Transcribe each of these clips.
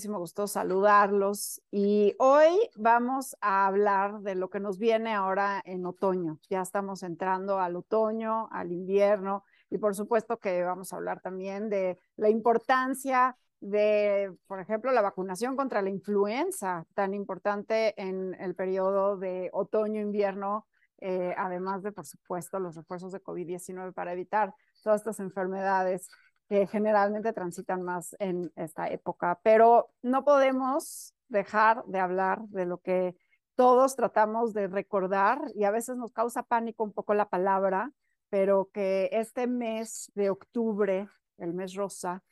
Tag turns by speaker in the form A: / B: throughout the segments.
A: muchísimo gusto saludarlos y hoy vamos a hablar de lo que nos viene ahora en otoño. Ya estamos entrando al otoño, al invierno y por supuesto que vamos a hablar también de la importancia de, por ejemplo, la vacunación contra la influenza, tan importante en el periodo de otoño-invierno, eh, además de, por supuesto, los refuerzos de COVID-19 para evitar todas estas enfermedades que generalmente transitan más en esta época. Pero no podemos dejar de hablar de lo que todos tratamos de recordar y a veces nos causa pánico un poco la palabra, pero que este mes de octubre, el mes rosa,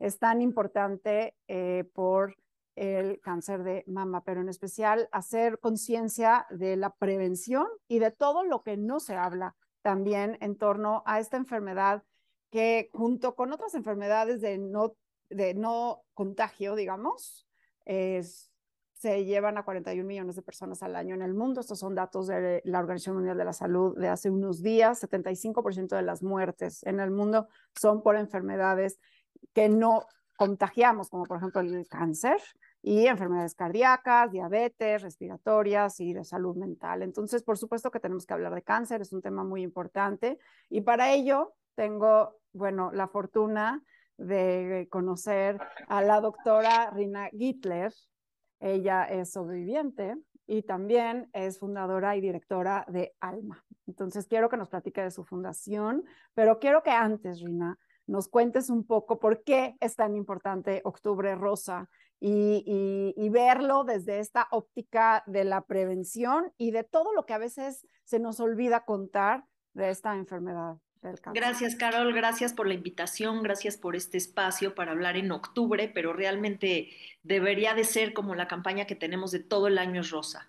A: es tan importante eh, por el cáncer de mama, pero en especial hacer conciencia de la prevención y de todo lo que no se habla también en torno a esta enfermedad que junto con otras enfermedades de no, de no contagio, digamos, es, se llevan a 41 millones de personas al año en el mundo. Estos son datos de la Organización Mundial de la Salud de hace unos días. 75% de las muertes en el mundo son por enfermedades que no contagiamos, como por ejemplo el cáncer y enfermedades cardíacas, diabetes, respiratorias y de salud mental. Entonces, por supuesto que tenemos que hablar de cáncer, es un tema muy importante y para ello tengo bueno, la fortuna de conocer a la doctora Rina Gittler. Ella es sobreviviente y también es fundadora y directora de Alma. Entonces, quiero que nos platique de su fundación, pero quiero que antes, Rina, nos cuentes un poco por qué es tan importante Octubre Rosa y, y, verlo desde esta óptica de la prevención y de todo lo que a veces se nos olvida contar de esta enfermedad.
B: Gracias, Carol. Gracias por la invitación. Gracias por este espacio para hablar en octubre, pero realmente debería de ser como la campaña que tenemos de todo el año es rosa.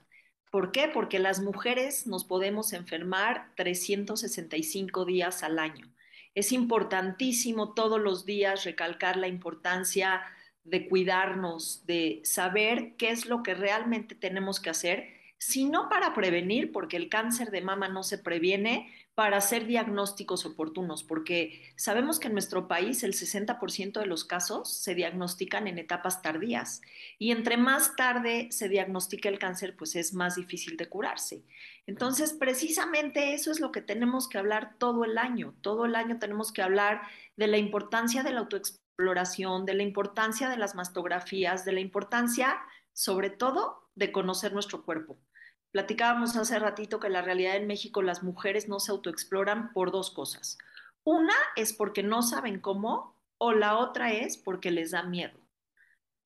B: ¿Por qué? Porque las mujeres nos podemos enfermar 365 días al año. Es importantísimo todos los días recalcar la importancia de cuidarnos, de saber qué es lo que realmente tenemos que hacer, si no para prevenir, porque el cáncer de mama no se previene, para hacer diagnósticos oportunos, porque sabemos que en nuestro país el 60% de los casos se diagnostican en etapas tardías y entre más tarde se diagnostica el cáncer, pues es más difícil de curarse. Entonces, precisamente eso es lo que tenemos que hablar todo el año. Todo el año tenemos que hablar de la importancia de la autoexploración, de la importancia de las mastografías, de la importancia, sobre todo, de conocer nuestro cuerpo Platicábamos hace ratito que la realidad en México las mujeres no se autoexploran por dos cosas. Una es porque no saben cómo o la otra es porque les da miedo.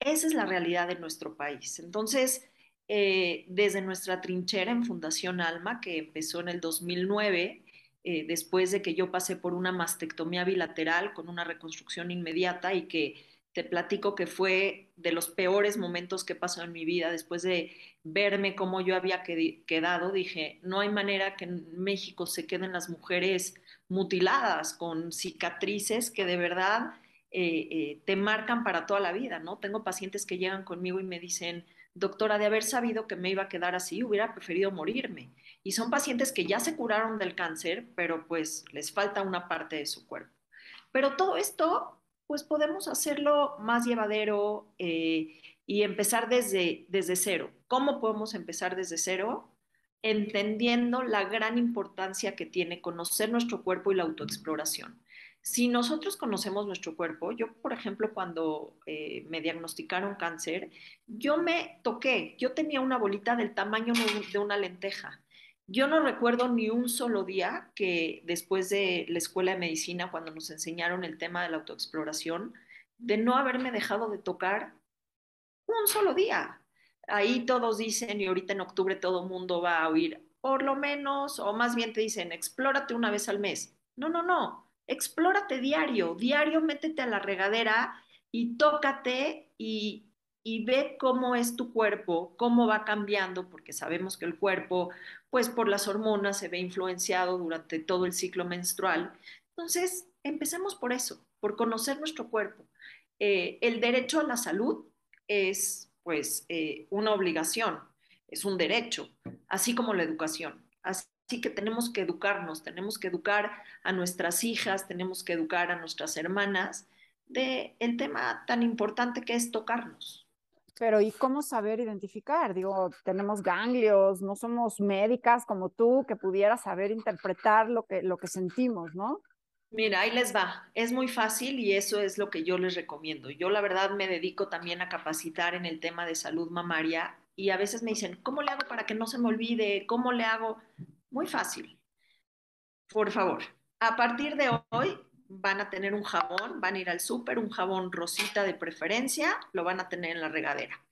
B: Esa es la realidad de nuestro país. Entonces, eh, desde nuestra trinchera en Fundación Alma, que empezó en el 2009, eh, después de que yo pasé por una mastectomía bilateral con una reconstrucción inmediata y que te platico que fue de los peores momentos que pasó en mi vida después de verme cómo yo había quedado, dije, no hay manera que en México se queden las mujeres mutiladas con cicatrices que de verdad eh, eh, te marcan para toda la vida, ¿no? Tengo pacientes que llegan conmigo y me dicen, doctora, de haber sabido que me iba a quedar así, hubiera preferido morirme. Y son pacientes que ya se curaron del cáncer, pero pues les falta una parte de su cuerpo. Pero todo esto pues podemos hacerlo más llevadero eh, y empezar desde, desde cero. ¿Cómo podemos empezar desde cero? Entendiendo la gran importancia que tiene conocer nuestro cuerpo y la autoexploración. Si nosotros conocemos nuestro cuerpo, yo, por ejemplo, cuando eh, me diagnosticaron cáncer, yo me toqué, yo tenía una bolita del tamaño de una lenteja yo no recuerdo ni un solo día que después de la escuela de medicina, cuando nos enseñaron el tema de la autoexploración, de no haberme dejado de tocar un solo día. Ahí todos dicen, y ahorita en octubre todo mundo va a oír, por lo menos, o más bien te dicen, explórate una vez al mes. No, no, no, explórate diario, diario métete a la regadera y tócate y y ve cómo es tu cuerpo, cómo va cambiando, porque sabemos que el cuerpo, pues por las hormonas, se ve influenciado durante todo el ciclo menstrual. Entonces, empecemos por eso, por conocer nuestro cuerpo. Eh, el derecho a la salud es, pues, eh, una obligación, es un derecho, así como la educación. Así que tenemos que educarnos, tenemos que educar a nuestras hijas, tenemos que educar a nuestras hermanas de el tema tan importante que es tocarnos
A: Pero ¿y cómo saber identificar? Digo, tenemos ganglios, no somos médicas como tú que pudiera saber interpretar lo que, lo que sentimos, ¿no?
B: Mira, ahí les va. Es muy fácil y eso es lo que yo les recomiendo. Yo la verdad me dedico también a capacitar en el tema de salud mamaria y a veces me dicen, ¿cómo le hago para que no se me olvide? ¿Cómo le hago? Muy fácil. Por favor, a partir de hoy van a tener un jabón, van a ir al súper, un jabón rosita de preferencia, lo van a tener en la regadera.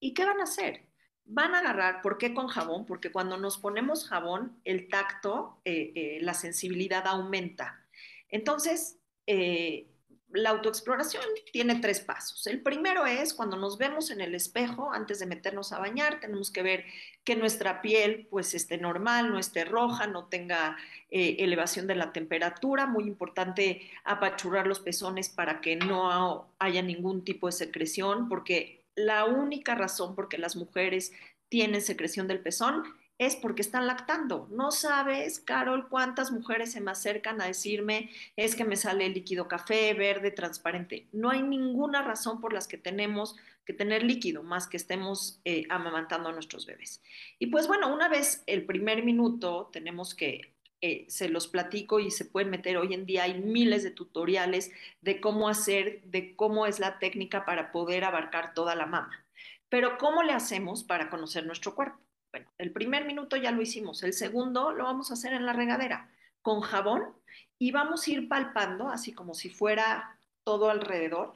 B: ¿Y qué van a hacer? Van a agarrar, ¿por qué con jabón? Porque cuando nos ponemos jabón, el tacto, eh, eh, la sensibilidad aumenta. Entonces, eh, la autoexploración tiene tres pasos. El primero es cuando nos vemos en el espejo, antes de meternos a bañar, tenemos que ver que nuestra piel pues esté normal, no esté roja, no tenga eh, elevación de la temperatura. Muy importante apachurrar los pezones para que no haya ningún tipo de secreción, porque la única razón por que las mujeres tienen secreción del pezón es porque están lactando. No sabes, Carol, cuántas mujeres se me acercan a decirme es que me sale líquido café, verde, transparente. No hay ninguna razón por las que tenemos que tener líquido más que estemos eh, amamantando a nuestros bebés. Y pues bueno, una vez el primer minuto tenemos que eh, se los platico y se pueden meter. Hoy en día hay miles de tutoriales de cómo hacer, de cómo es la técnica para poder abarcar toda la mama. Pero ¿cómo le hacemos para conocer nuestro cuerpo? Bueno, el primer minuto ya lo hicimos, el segundo lo vamos a hacer en la regadera con jabón y vamos a ir palpando, así como si fuera todo alrededor.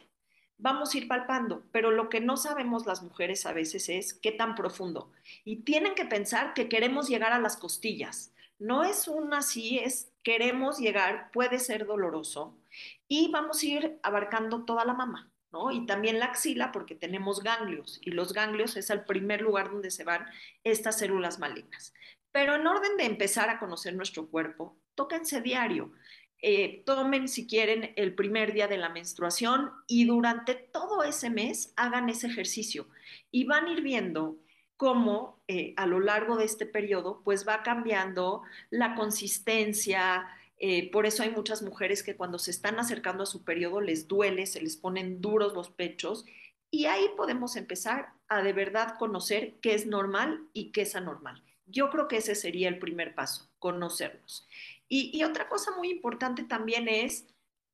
B: Vamos a ir palpando, pero lo que no sabemos las mujeres a veces es qué tan profundo. Y tienen que pensar que queremos llegar a las costillas. No es un así, es queremos llegar, puede ser doloroso. Y vamos a ir abarcando toda la mama. Y también la axila porque tenemos ganglios y los ganglios es el primer lugar donde se van estas células malignas. Pero en orden de empezar a conocer nuestro cuerpo, tóquense diario. Eh, tomen si quieren el primer día de la menstruación y durante todo ese mes hagan ese ejercicio y van a ir viendo cómo eh, a lo largo de este periodo pues va cambiando la consistencia, eh, por eso hay muchas mujeres que cuando se están acercando a su periodo les duele, se les ponen duros los pechos y ahí podemos empezar a de verdad conocer qué es normal y qué es anormal. Yo creo que ese sería el primer paso, conocernos. Y, otra cosa muy importante también es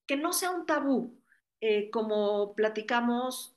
B: que no sea un tabú. Eh, como platicamos,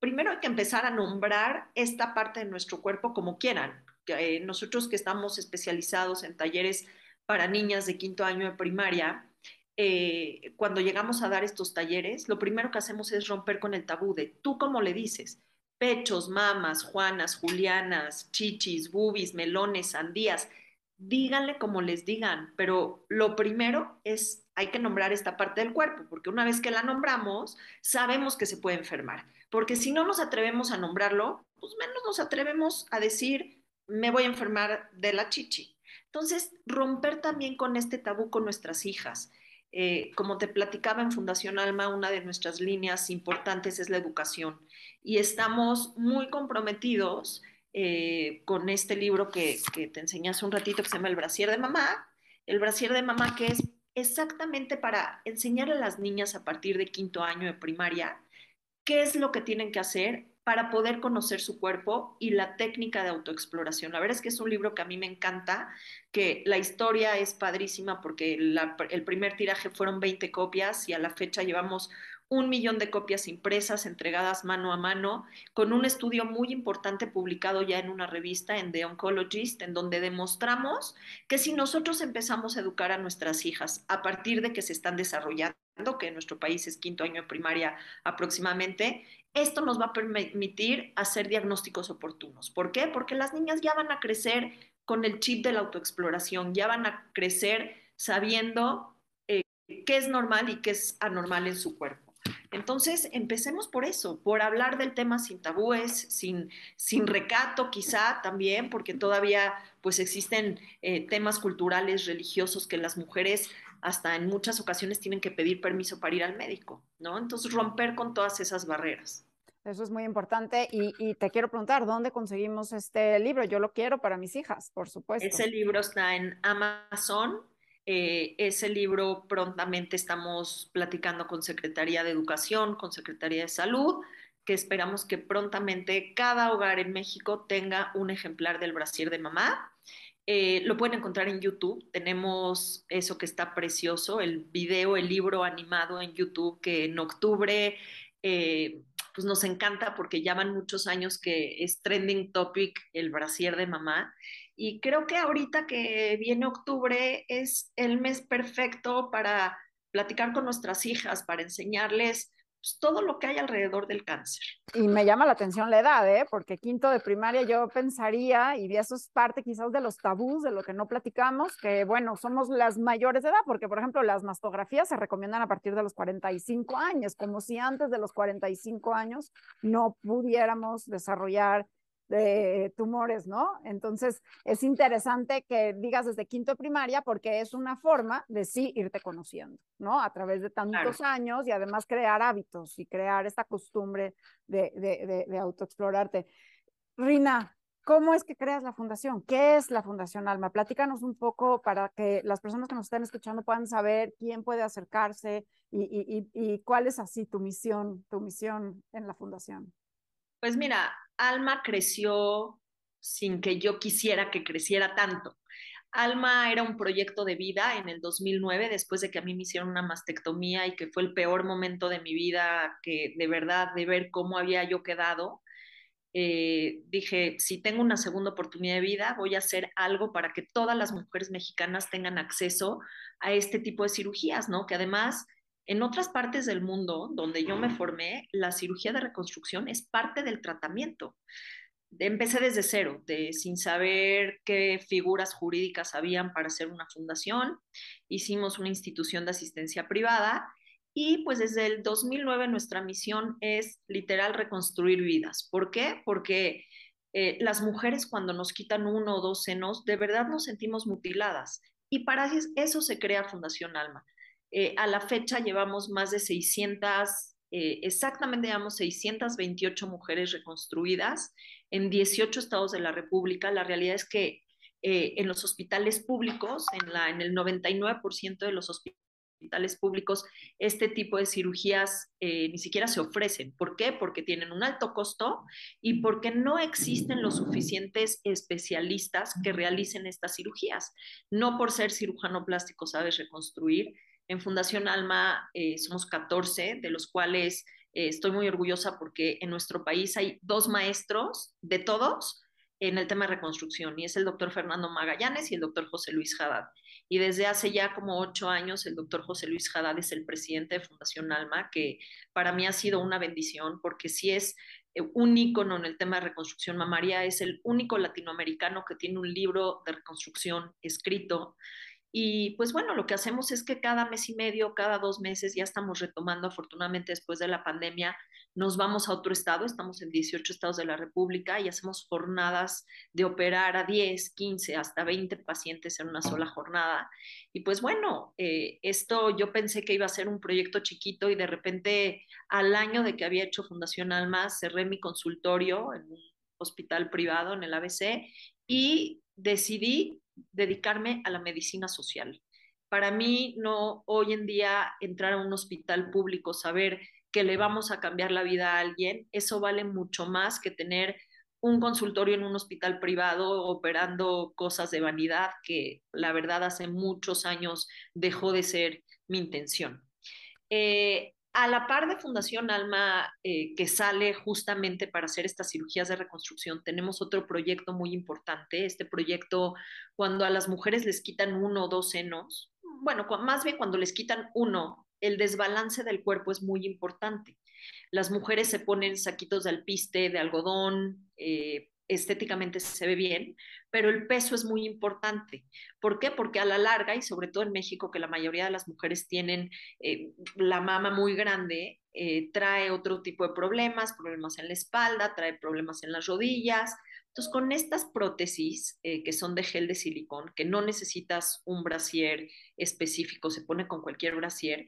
B: primero hay que empezar a nombrar esta parte de nuestro cuerpo como quieran. Eh, nosotros que estamos especializados en talleres para niñas de quinto año de primaria, eh, cuando llegamos a dar estos talleres, lo primero que hacemos es romper con el tabú de tú cómo le dices, pechos, mamas, juanas, julianas, chichis, bubis, melones, sandías, díganle como les digan, pero lo primero es hay que nombrar esta parte del cuerpo, porque una vez que la nombramos, sabemos que se puede enfermar, porque si no nos atrevemos a nombrarlo, pues menos nos atrevemos a decir me voy a enfermar de la chichi. Entonces, romper también con este tabú con nuestras hijas. Eh, como te platicaba en Fundación Alma, una de nuestras líneas importantes es la educación y estamos muy comprometidos eh, con este libro que, que te enseñé hace un ratito que se llama El brasier de mamá. El brasier de mamá que es exactamente para enseñar a las niñas a partir de quinto año de primaria qué es lo que tienen que hacer para poder conocer su cuerpo y la técnica de autoexploración. La verdad es que es un libro que a mí me encanta, que la historia es padrísima porque el primer tiraje fueron 20 copias y a la fecha llevamos un millón de copias impresas, entregadas mano a mano, con un estudio muy importante publicado ya en una revista, en The Oncologist, en donde demostramos que si nosotros empezamos a educar a nuestras hijas a partir de que se están desarrollando, que en nuestro país es quinto año de primaria aproximadamente, esto nos va a permitir hacer diagnósticos oportunos. ¿Por qué? Porque las niñas ya van a crecer con el chip de la autoexploración, ya van a crecer sabiendo eh, qué es normal y qué es anormal en su cuerpo. Entonces, empecemos por eso, por hablar del tema sin tabúes, sin, sin recato quizá también, porque todavía pues existen eh, temas culturales, religiosos que las mujeres hasta en muchas ocasiones tienen que pedir permiso para ir al médico, ¿no? Entonces, romper con todas esas barreras.
A: Eso es muy importante y, te quiero preguntar, ¿dónde conseguimos este libro? Yo lo quiero para mis hijas, por supuesto.
B: Ese libro está en Amazon. Eh, ese libro prontamente estamos platicando con Secretaría de Educación, con Secretaría de Salud que esperamos que prontamente cada hogar en México tenga un ejemplar del brasier de mamá. Eh, lo pueden encontrar en YouTube. Tenemos eso que está precioso, el video, el libro animado en YouTube que en octubre eh, pues nos encanta porque ya van muchos años que es trending topic el brasier de mamá. Y creo que ahorita que viene octubre es el mes perfecto para platicar con nuestras hijas, para enseñarles pues, todo lo que hay alrededor del cáncer.
A: Y me llama la atención la edad, ¿eh? porque quinto de primaria yo pensaría, y eso es parte quizás de los tabús, de lo que no platicamos, que bueno, somos las mayores de edad, porque por ejemplo las mastografías se recomiendan a partir de los 45 años, como si antes de los 45 años no pudiéramos desarrollar de tumores, ¿no? Entonces, es interesante que digas desde quinto de primaria porque es una forma de sí irte conociendo, ¿no? A través de tantos años y además crear hábitos y crear esta costumbre de, de, de, autoexplorarte. Rina, ¿cómo es que creas la fundación? ¿Qué es la Fundación Alma? Platícanos un poco para que las personas que nos están escuchando puedan saber quién puede acercarse y, y, y, y cuál es así tu misión, tu misión en la fundación.
B: Pues mira, Alma creció sin que yo quisiera que creciera tanto. Alma era un proyecto de vida en el 2009, después de que a mí me hicieron una mastectomía y que fue el peor momento de mi vida, que de verdad, de ver cómo había yo quedado. Eh, dije, si tengo una segunda oportunidad de vida, voy a hacer algo para que todas las mujeres mexicanas tengan acceso a este tipo de cirugías, ¿no? Que además en otras partes del mundo donde yo me formé, la cirugía de reconstrucción es parte del tratamiento. Empecé desde cero, de, sin saber qué figuras jurídicas habían para hacer una fundación. Hicimos una institución de asistencia privada y pues desde el 2009 nuestra misión es literal reconstruir vidas. ¿Por qué? Porque eh, las mujeres cuando nos quitan uno o dos senos, de verdad nos sentimos mutiladas. Y para eso se crea Fundación Alma eh, a la fecha llevamos más de 600, eh, exactamente llevamos 628 mujeres reconstruidas en 18 estados de la República. La realidad es que eh, en los hospitales públicos, en, el 99% de los hospitales públicos, este tipo de cirugías ni siquiera se ofrecen. ¿Por qué? Porque tienen un alto costo y porque no existen los suficientes especialistas que realicen estas cirugías. No por ser cirujano plástico sabes reconstruir, en Fundación Alma eh, somos 14, de los cuales eh, estoy muy orgullosa porque en nuestro país hay dos maestros de todos en el tema de reconstrucción, y es el doctor Fernando Magallanes y el doctor José Luis Haddad. Y desde hace ya como ocho años, el doctor José Luis Haddad es el presidente de Fundación Alma, que para mí ha sido una bendición, porque si es eh, un ícono en el tema de reconstrucción mamaria, es el único latinoamericano que tiene un libro de reconstrucción escrito y pues bueno, lo que hacemos es que cada mes y medio, cada dos meses, ya estamos retomando, afortunadamente después de la pandemia, nos vamos a otro estado, estamos en 18 estados de la República y hacemos jornadas de operar a 10, 15, hasta 20 pacientes en una sola jornada. Y pues bueno, eh, esto yo pensé que iba a ser un proyecto chiquito y de repente al año de que había hecho Fundación Alma, cerré mi consultorio en un hospital privado en el ABC y decidí dedicarme a la medicina social. Para mí, no hoy en día entrar a un hospital público, saber que le vamos a cambiar la vida a alguien, eso vale mucho más que tener un consultorio en un hospital privado operando cosas de vanidad que la verdad hace muchos años dejó de ser mi intención. Eh, a la par de Fundación Alma, eh, que sale justamente para hacer estas cirugías de reconstrucción, tenemos otro proyecto muy importante. Este proyecto, cuando a las mujeres les quitan uno o dos senos, bueno, más bien cuando les quitan uno, el desbalance del cuerpo es muy importante. Las mujeres se ponen saquitos de alpiste, de algodón, eh, estéticamente se ve bien, pero el peso es muy importante. ¿Por qué? Porque a la larga, y sobre todo en México, que la mayoría de las mujeres tienen eh, la mama muy grande, eh, trae otro tipo de problemas, problemas en la espalda, trae problemas en las rodillas. Entonces, con estas prótesis eh, que son de gel de silicón, que no necesitas un brasier específico, se pone con cualquier brasier,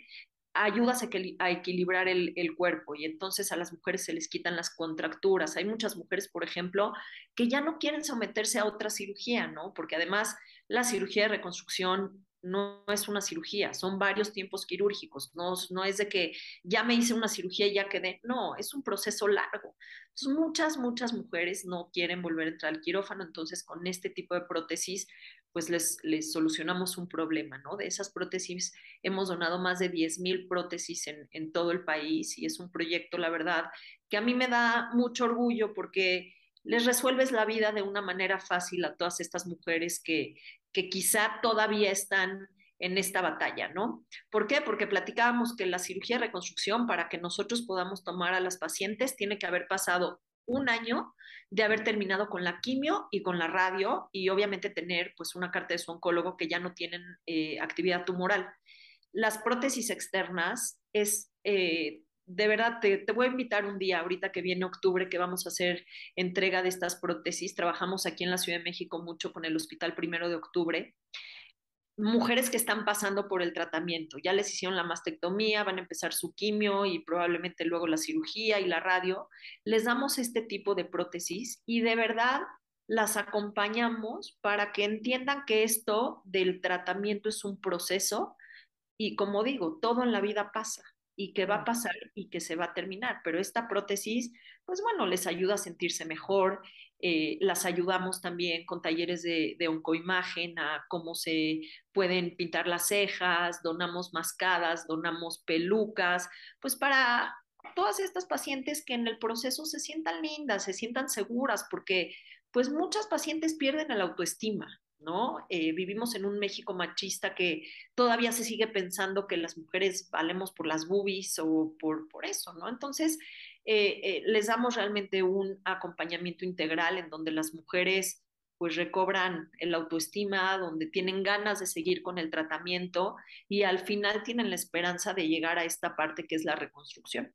B: ayudas a, equilibrar el, cuerpo y entonces a las mujeres se les quitan las contracturas. Hay muchas mujeres, por ejemplo, que ya no quieren someterse a otra cirugía, ¿no? Porque además la cirugía de reconstrucción no es una cirugía, son varios tiempos quirúrgicos, no, no es de que ya me hice una cirugía y ya quedé, no, es un proceso largo. Entonces, muchas, muchas mujeres no quieren volver a entrar al quirófano, entonces con este tipo de prótesis, pues les, les solucionamos un problema, ¿no? De esas prótesis hemos donado más de 10 mil prótesis en, en todo el país y es un proyecto, la verdad, que a mí me da mucho orgullo porque les resuelves la vida de una manera fácil a todas estas mujeres que, que quizá todavía están en esta batalla, ¿no? ¿Por qué? Porque platicábamos que la cirugía de reconstrucción, para que nosotros podamos tomar a las pacientes, tiene que haber pasado un año de haber terminado con la quimio y con la radio y obviamente tener pues una carta de su oncólogo que ya no tienen eh, actividad tumoral. Las prótesis externas es eh, de verdad, te, te, voy a invitar un día, ahorita que viene octubre, que vamos a hacer entrega de estas prótesis. Trabajamos aquí en la Ciudad de México mucho con el Hospital Primero de Octubre. Mujeres que están pasando por el tratamiento, ya les hicieron la mastectomía, van a empezar su quimio y probablemente luego la cirugía y la radio. Les damos este tipo de prótesis y de verdad las acompañamos para que entiendan que esto del tratamiento es un proceso y como digo, todo en la vida pasa y que va a pasar y que se va a terminar. Pero esta prótesis, pues bueno, les ayuda a sentirse mejor. Eh, las ayudamos también con talleres de, de, oncoimagen a cómo se pueden pintar las cejas, donamos mascadas, donamos pelucas, pues para todas estas pacientes que en el proceso se sientan lindas, se sientan seguras, porque pues muchas pacientes pierden el autoestima, ¿no? Eh, vivimos en un México machista que todavía se sigue pensando que las mujeres valemos por las boobies o por, por eso, ¿no? Entonces, eh, eh, les damos realmente un acompañamiento integral en donde las mujeres pues recobran el autoestima, donde tienen ganas de seguir con el tratamiento y al final tienen la esperanza de llegar a esta parte que es la reconstrucción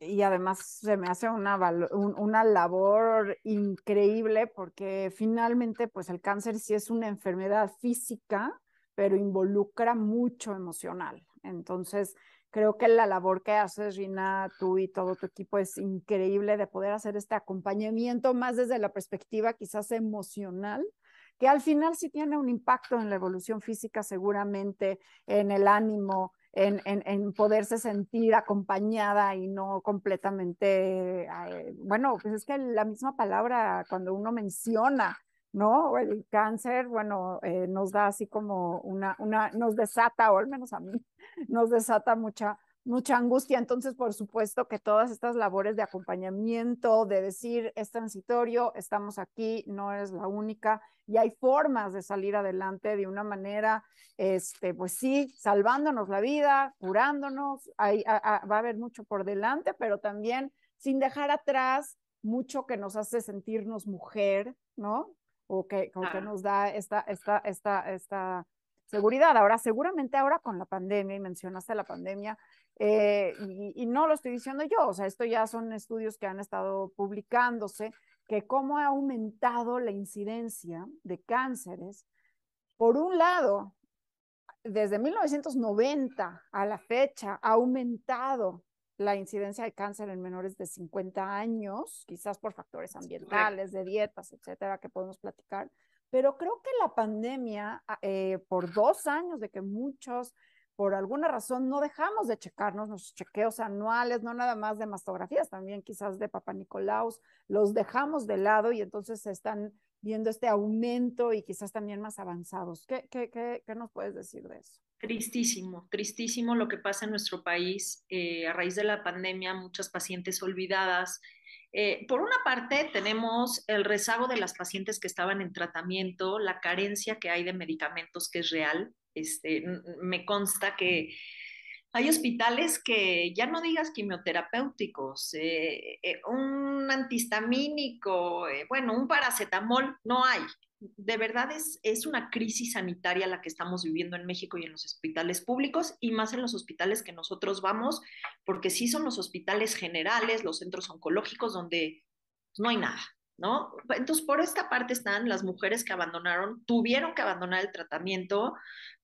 A: y además se me hace una, una labor increíble porque finalmente pues el cáncer sí es una enfermedad física, pero involucra mucho emocional. Entonces, creo que la labor que haces, Rina, tú y todo tu equipo es increíble de poder hacer este acompañamiento más desde la perspectiva quizás emocional, que al final sí tiene un impacto en la evolución física seguramente, en el ánimo, en, en, en, poderse sentir acompañada y no completamente, eh, bueno, pues es que la misma palabra cuando uno menciona, ¿no? El cáncer, bueno, eh, nos da así como una, una, nos desata, o al menos a mí, nos desata mucha, mucha angustia. Entonces, por supuesto que todas estas labores de acompañamiento, de decir, es transitorio, estamos aquí, no es la única, y hay formas de salir adelante de una manera, este, pues sí, salvándonos la vida, curándonos, hay, a, va a haber mucho por delante, pero también sin dejar atrás mucho que nos hace sentirnos mujer, ¿no? O que, o que nos da esta, esta, esta, esta seguridad. Ahora, seguramente ahora con la pandemia, y mencionaste la pandemia, eh, y, y, no lo estoy diciendo yo, o sea, esto ya son estudios que han estado publicándose, que cómo ha aumentado la incidencia de cánceres. Por un lado, desde 1990 a la fecha ha aumentado la incidencia de cáncer en menores de 50 años, quizás por factores ambientales, de dietas, etcétera, que podemos platicar. Pero creo que la pandemia, eh, por dos años de que muchos por alguna razón no dejamos de checarnos nuestros chequeos anuales, no nada más de mastografías, también quizás de Papa Nicolaus, los dejamos de lado y entonces se están viendo este aumento y quizás también más avanzados. ¿Qué, qué, qué, qué nos puedes decir de eso?
B: Tristísimo, tristísimo lo que pasa en nuestro país. Eh, a raíz de la pandemia, muchas pacientes olvidadas. Eh, por una parte, tenemos el rezago de las pacientes que estaban en tratamiento, la carencia que hay de medicamentos que es real. Este, me consta que hay hospitales que ya no digas quimioterapéuticos, eh, un antihistamínico, bueno, un paracetamol, no hay. De verdad es, es una crisis sanitaria la que estamos viviendo en México y en los hospitales públicos y más en los hospitales que nosotros vamos, porque sí son los hospitales generales, los centros oncológicos donde no hay nada. ¿No? Entonces, por esta parte están las mujeres que abandonaron, tuvieron que abandonar el tratamiento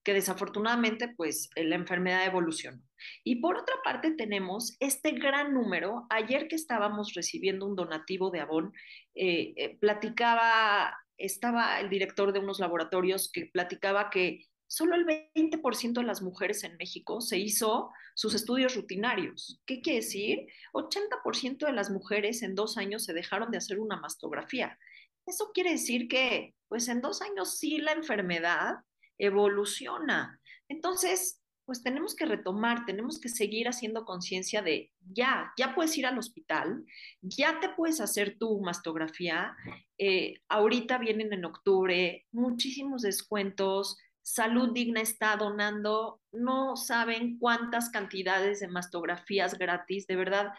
B: que desafortunadamente pues la enfermedad evolucionó. Y por otra parte tenemos este gran número, ayer que estábamos recibiendo un donativo de Avon, eh, eh, platicaba, estaba el director de unos laboratorios que platicaba que solo el 20% de las mujeres en México se hizo sus estudios rutinarios. ¿Qué quiere decir? 80% de las mujeres en dos años se dejaron de hacer una mastografía. Eso quiere decir que, pues en dos años sí la enfermedad evoluciona. Entonces, pues tenemos que retomar, tenemos que seguir haciendo conciencia de ya, ya puedes ir al hospital, ya te puedes hacer tu mastografía. Eh, ahorita vienen en octubre muchísimos descuentos. Salud Digna está donando, no saben cuántas cantidades de mastografías gratis. De verdad,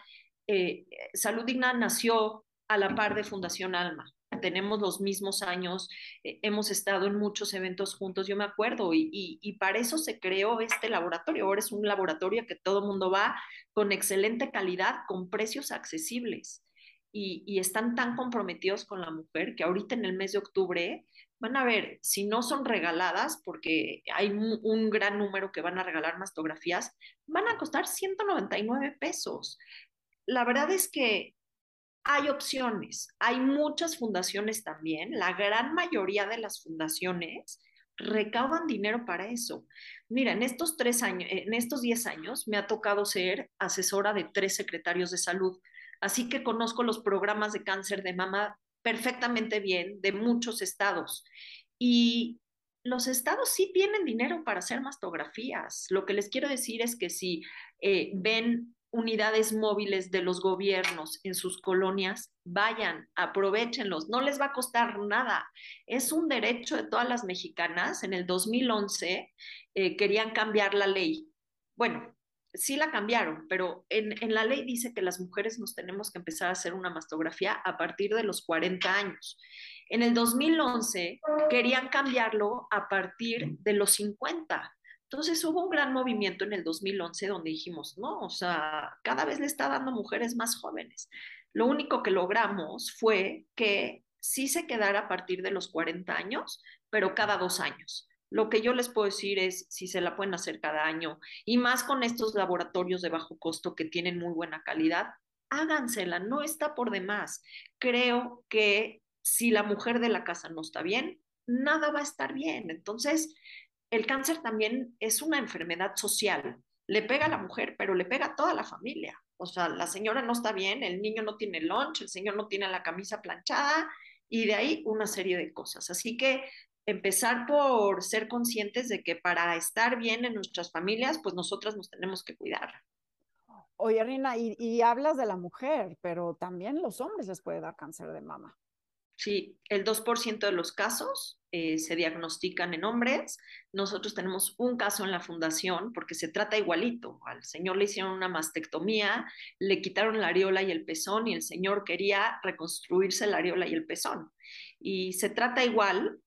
B: eh, Salud Digna nació a la par de Fundación Alma tenemos los mismos años, eh, hemos estado en muchos eventos juntos, yo me acuerdo, y, para eso se creó este laboratorio. Ahora es un laboratorio que todo mundo va con excelente calidad, con precios accesibles. Y, están tan comprometidos con la mujer que ahorita en el mes de octubre van a ver, si no son regaladas, porque hay un, un gran número que van a regalar mastografías, van a costar 199 pesos. La verdad es que hay opciones, hay muchas fundaciones también, la gran mayoría de las fundaciones recaudan dinero para eso. Mira, en estos tres años, en estos diez años me ha tocado ser asesora de tres secretarios de salud, así que conozco los programas de cáncer de mama perfectamente bien de muchos estados. Y los estados sí tienen dinero para hacer mastografías. Lo que les quiero decir es que si eh, ven unidades móviles de los gobiernos en sus colonias, vayan, aprovechenlos, no les va a costar nada. Es un derecho de todas las mexicanas. En el 2011 eh, querían cambiar la ley. Bueno, sí la cambiaron, pero en, en, la ley dice que las mujeres nos tenemos que empezar a hacer una mastografía a partir de los 40 años. En el 2011 querían cambiarlo a partir de los 50. Entonces hubo un gran movimiento en el 2011 donde dijimos, no, o sea, cada vez le está dando mujeres más jóvenes. Lo único que logramos fue que sí se quedara a partir de los 40 años, pero cada dos años. Lo que yo les puedo decir es si se la pueden hacer cada año y más con estos laboratorios de bajo costo que tienen muy buena calidad, hágansela, no está por demás. Creo que si la mujer de la casa no está bien, nada va a estar bien. Entonces, el cáncer también es una enfermedad social. Le pega a la mujer, pero le pega a toda la familia. O sea, la señora no está bien, el niño no tiene lunch, el señor no tiene la camisa planchada y de ahí una serie de cosas. Así que empezar por ser conscientes de que para estar bien en nuestras familias, pues nosotras nos tenemos que cuidar.
A: Oye, Rina, y, y hablas de la mujer, pero también los hombres les puede dar cáncer de mama.
B: Sí, el 2% de los casos eh, se diagnostican en hombres. Nosotros tenemos un caso en la fundación porque se trata igualito. Al señor le hicieron una mastectomía, le quitaron la areola y el pezón y el señor quería reconstruirse la areola y el pezón. Y se trata igual.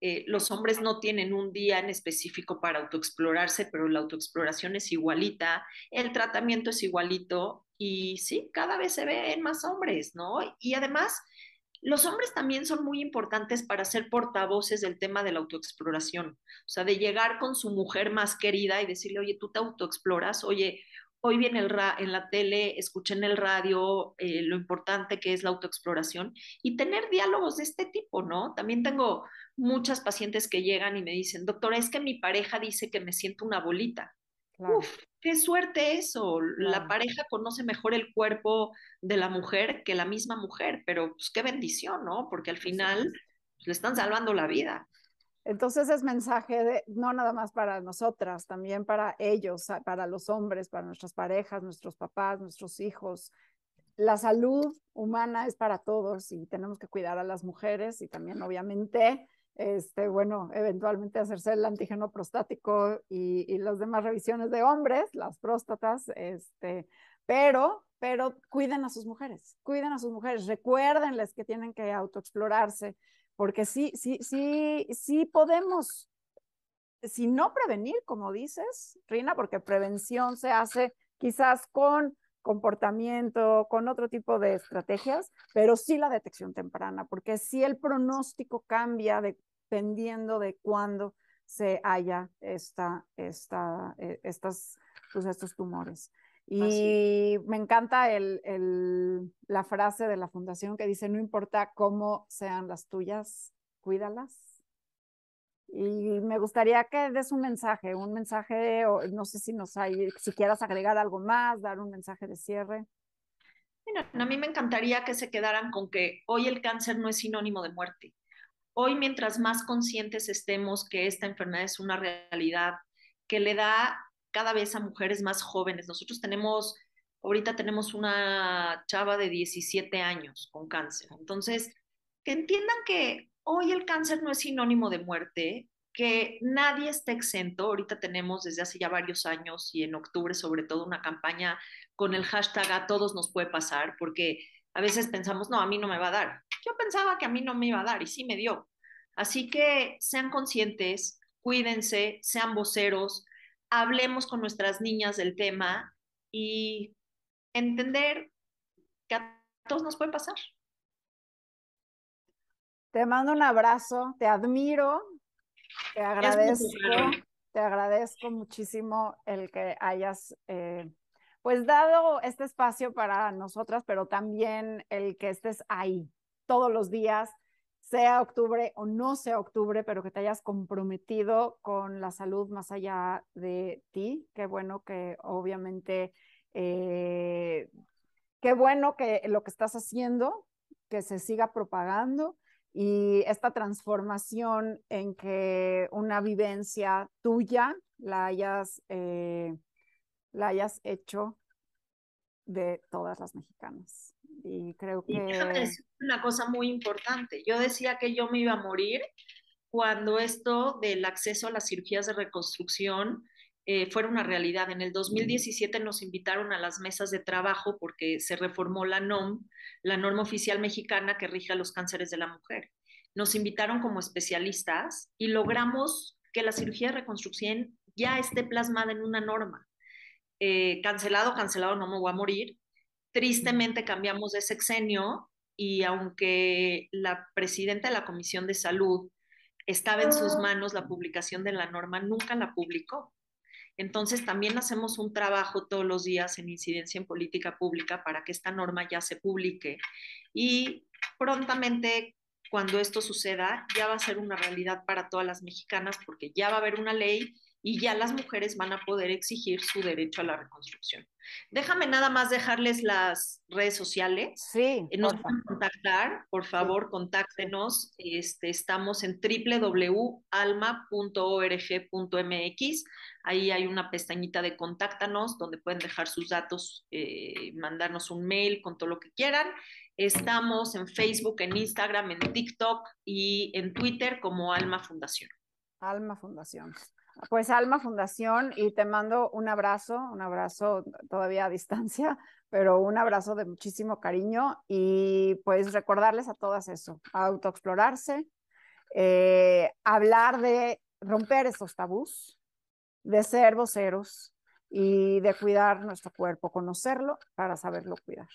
B: Eh, los hombres no tienen un día en específico para autoexplorarse, pero la autoexploración es igualita, el tratamiento es igualito y sí, cada vez se ven más hombres, ¿no? Y además los hombres también son muy importantes para ser portavoces del tema de la autoexploración, o sea, de llegar con su mujer más querida y decirle, oye, tú te autoexploras, oye, hoy viene el en la tele, escuché en el radio eh, lo importante que es la autoexploración y tener diálogos de este tipo, ¿no? También tengo muchas pacientes que llegan y me dicen, doctora, es que mi pareja dice que me siento una bolita. Uf, qué suerte eso. La pareja conoce mejor el cuerpo de la mujer que la misma mujer, pero pues qué bendición, ¿no? Porque al final pues, le están salvando la vida.
A: Entonces es mensaje de, no nada más para nosotras, también para ellos, para los hombres, para nuestras parejas, nuestros papás, nuestros hijos. La salud humana es para todos y tenemos que cuidar a las mujeres y también obviamente este, bueno, eventualmente hacerse el antígeno prostático y, y las demás revisiones de hombres, las próstatas, este, pero, pero cuiden a sus mujeres, cuiden a sus mujeres, recuérdenles que tienen que autoexplorarse, porque sí, sí, sí, sí podemos, si no prevenir, como dices, Rina, porque prevención se hace quizás con comportamiento, con otro tipo de estrategias, pero sí la detección temprana, porque si el pronóstico cambia dependiendo de cuándo se haya esta, esta, eh, estas, pues estos tumores. Y me encanta el, el, la frase de la fundación que dice, no importa cómo sean las tuyas, cuídalas. Y me gustaría que des un mensaje, un mensaje, o no sé si nos hay, si quieras agregar algo más, dar un mensaje de cierre.
B: a mí me encantaría que se quedaran con que hoy el cáncer no es sinónimo de muerte. Hoy, mientras más conscientes estemos que esta enfermedad es una realidad que le da cada vez a mujeres más jóvenes. Nosotros tenemos, ahorita tenemos una chava de 17 años con cáncer. Entonces, que entiendan que hoy el cáncer no es sinónimo de muerte, que nadie está exento. Ahorita tenemos desde hace ya varios años y en octubre sobre todo una campaña con el hashtag a todos nos puede pasar, porque a veces pensamos, no, a mí no me va a dar. Yo pensaba que a mí no me iba a dar y sí me dio. Así que sean conscientes, cuídense, sean voceros, hablemos con nuestras niñas del tema y entender que a todos nos puede pasar.
A: Te mando un abrazo, te admiro, te agradezco, te agradezco muchísimo el que hayas eh, pues dado este espacio para nosotras, pero también el que estés ahí todos los días, sea octubre o no sea octubre, pero que te hayas comprometido con la salud más allá de ti. Qué bueno que obviamente, eh, qué bueno que lo que estás haciendo, que se siga propagando y esta transformación en que una vivencia tuya la hayas, eh, la hayas hecho de todas las mexicanas. Y creo que...
B: es una cosa muy importante. Yo decía que yo me iba a morir cuando esto del acceso a las cirugías de reconstrucción eh, fuera una realidad. En el 2017 nos invitaron a las mesas de trabajo porque se reformó la NOM, la norma oficial mexicana que rige a los cánceres de la mujer. Nos invitaron como especialistas y logramos que la cirugía de reconstrucción ya esté plasmada en una norma. Eh, cancelado, cancelado, no me voy a morir. Tristemente cambiamos de sexenio y aunque la presidenta de la Comisión de Salud estaba en sus manos la publicación de la norma, nunca la publicó. Entonces, también hacemos un trabajo todos los días en incidencia en política pública para que esta norma ya se publique y prontamente cuando esto suceda ya va a ser una realidad para todas las mexicanas porque ya va a haber una ley y ya las mujeres van a poder exigir su derecho a la reconstrucción. Déjame nada más dejarles las redes sociales.
A: Sí.
B: Eh, nos pueden contactar, por favor, contáctenos. Este, estamos en www.alma.org.mx. Ahí hay una pestañita de contáctanos donde pueden dejar sus datos, eh, mandarnos un mail con todo lo que quieran. Estamos en Facebook, en Instagram, en TikTok y en Twitter como Alma Fundación.
A: Alma Fundación. Pues Alma Fundación y te mando un abrazo, un abrazo todavía a distancia, pero un abrazo de muchísimo cariño y pues recordarles a todas eso, autoexplorarse, eh, hablar de romper esos tabús, de ser voceros y de cuidar nuestro cuerpo, conocerlo para saberlo cuidar.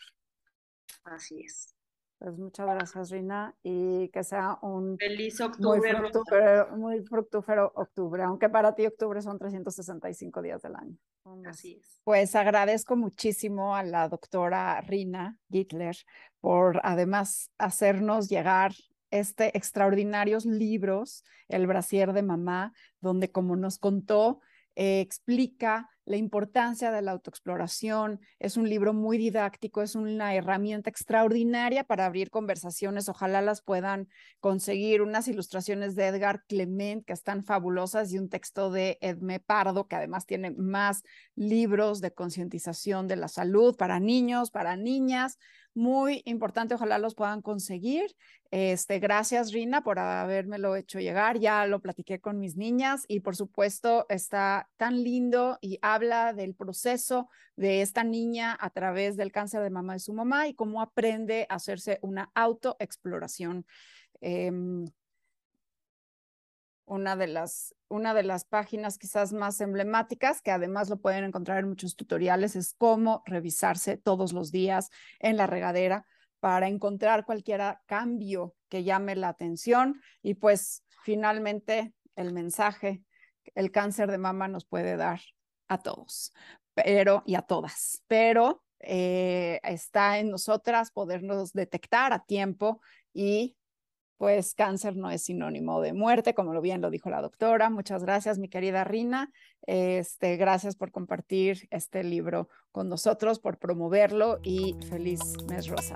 B: Así es.
A: Pues muchas gracias, Rina, y que sea un
B: feliz octubre,
A: muy fructífero, octubre, aunque para ti octubre son 365 días del año.
B: Así es.
A: Pues agradezco muchísimo a la doctora Rina Gittler por además hacernos llegar este extraordinarios libros, El brasier de mamá, donde como nos contó, eh, explica la importancia de la autoexploración. Es un libro muy didáctico, es una herramienta extraordinaria para abrir conversaciones. Ojalá las puedan conseguir. Unas ilustraciones de Edgar Clement que están fabulosas y un texto de Edme Pardo que además tiene más libros de concientización de la salud para niños, para niñas muy importante, ojalá los puedan conseguir. Este, gracias Rina por habérmelo hecho llegar, ya lo platiqué con mis niñas y por supuesto está tan lindo y habla del proceso de esta niña a través del cáncer de mama de su mamá y cómo aprende a hacerse una autoexploración. Em, una de las una de las páginas quizás más emblemáticas, que además lo pueden encontrar en muchos tutoriales, es cómo revisarse todos los días en la regadera para encontrar cualquier cambio que llame la atención. Y pues finalmente el mensaje, el cáncer de mama nos puede dar a todos, pero y a todas, pero eh, está en nosotras podernos detectar a tiempo y pues cáncer no es sinónimo de muerte, como lo bien lo dijo la doctora. Muchas gracias, mi querida Rina. Este, gracias por compartir este libro con nosotros, por promoverlo y feliz mes rosa